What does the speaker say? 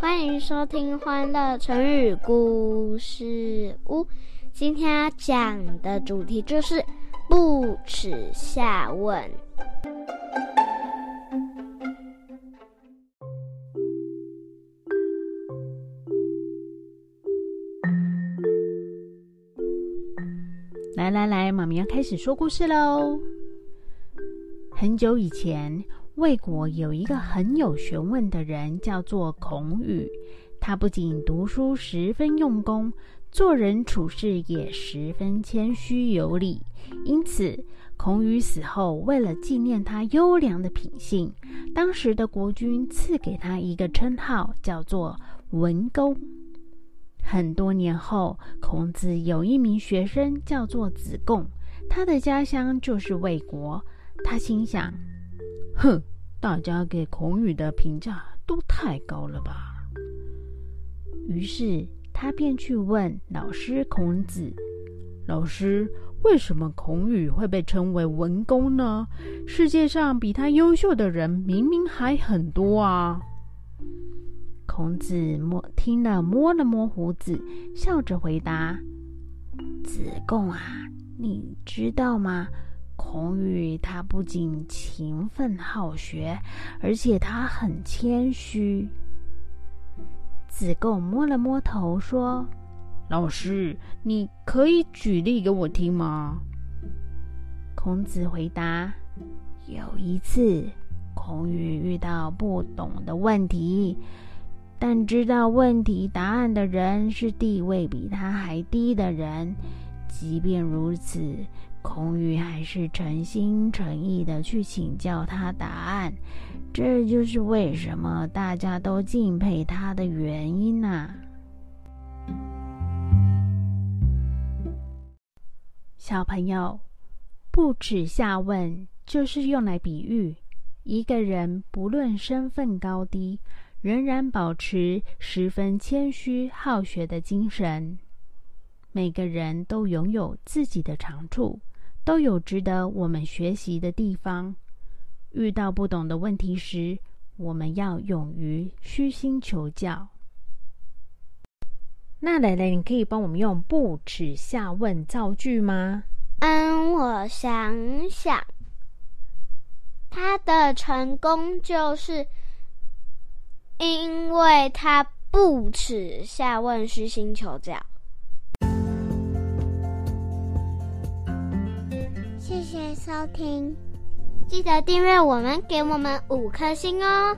欢迎收听《欢乐成语故事屋》。今天要讲的主题就是“不耻下问”。来来来，妈咪要开始说故事喽。很久以前。魏国有一个很有学问的人，叫做孔宇。他不仅读书十分用功，做人处事也十分谦虚有礼。因此，孔宇死后，为了纪念他优良的品性，当时的国君赐给他一个称号，叫做文公。很多年后，孔子有一名学生叫做子贡，他的家乡就是魏国。他心想。哼，大家给孔宇的评价都太高了吧？于是他便去问老师孔子：“老师，为什么孔宇会被称为文公呢？世界上比他优秀的人明明还很多啊！”孔子摸听了，摸了摸胡子，笑着回答：“子贡啊，你知道吗？”孔宇他不仅勤奋好学，而且他很谦虚。子贡摸了摸头，说：“老师，你可以举例给我听吗？”孔子回答：“有一次，孔宇遇到不懂的问题，但知道问题答案的人是地位比他还低的人。即便如此。”孔宇还是诚心诚意的去请教他答案，这就是为什么大家都敬佩他的原因呐。小朋友，不耻下问就是用来比喻一个人不论身份高低，仍然保持十分谦虚好学的精神。每个人都拥有自己的长处。都有值得我们学习的地方。遇到不懂的问题时，我们要勇于虚心求教。那蕾蕾，你可以帮我们用“不耻下问”造句吗？嗯，我想想，他的成功就是因为他不耻下问，虚心求教。收听，记得订阅我们，给我们五颗星哦。